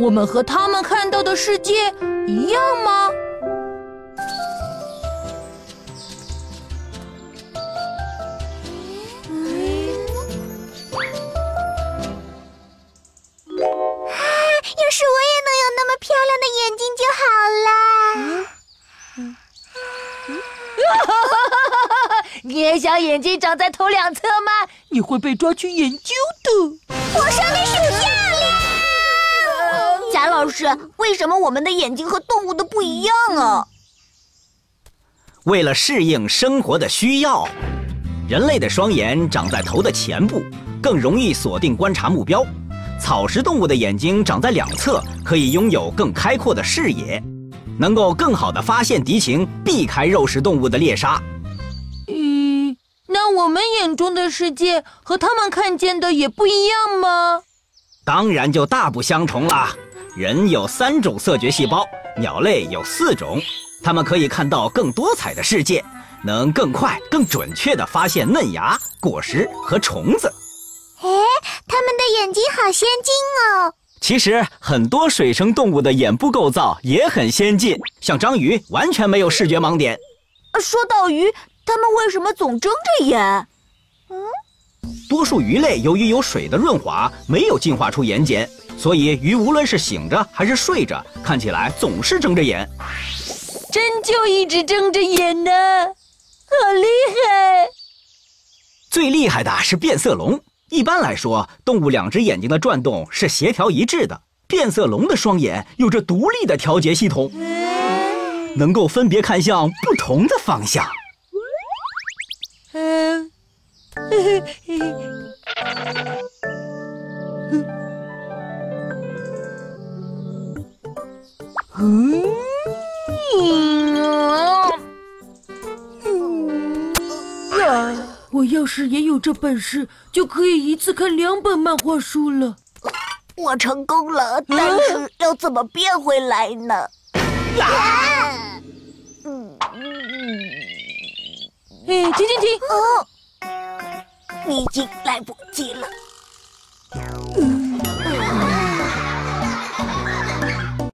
我们和他们看到的世界一样吗？要是我也能有那么漂亮的眼睛就好了。你也想眼睛长在头两侧吗？你会被抓去研究的。我说的是老师，为什么我们的眼睛和动物的不一样啊？为了适应生活的需要，人类的双眼长在头的前部，更容易锁定观察目标。草食动物的眼睛长在两侧，可以拥有更开阔的视野，能够更好的发现敌情，避开肉食动物的猎杀。嗯，那我们眼中的世界和他们看见的也不一样吗？当然就大不相同啦。人有三种色觉细胞，鸟类有四种，它们可以看到更多彩的世界，能更快、更准确地发现嫩芽、果实和虫子。哎，它们的眼睛好先进哦！其实很多水生动物的眼部构造也很先进，像章鱼完全没有视觉盲点。说到鱼，它们为什么总睁着眼？嗯，多数鱼类由于有水的润滑，没有进化出眼睑，所以鱼无论是醒着还是睡着，看起来总是睁着眼。真就一直睁着眼呢，好厉害！最厉害的是变色龙。一般来说，动物两只眼睛的转动是协调一致的。变色龙的双眼有着独立的调节系统，能够分别看向不同的方向。嗯，嗯，嗯，嗯。我要是也有这本事，就可以一次看两本漫画书了。我成功了，但是要怎么变回来呢？呀！嗯。嗯。嗯。哎，停停停！哦，你已经来不及了。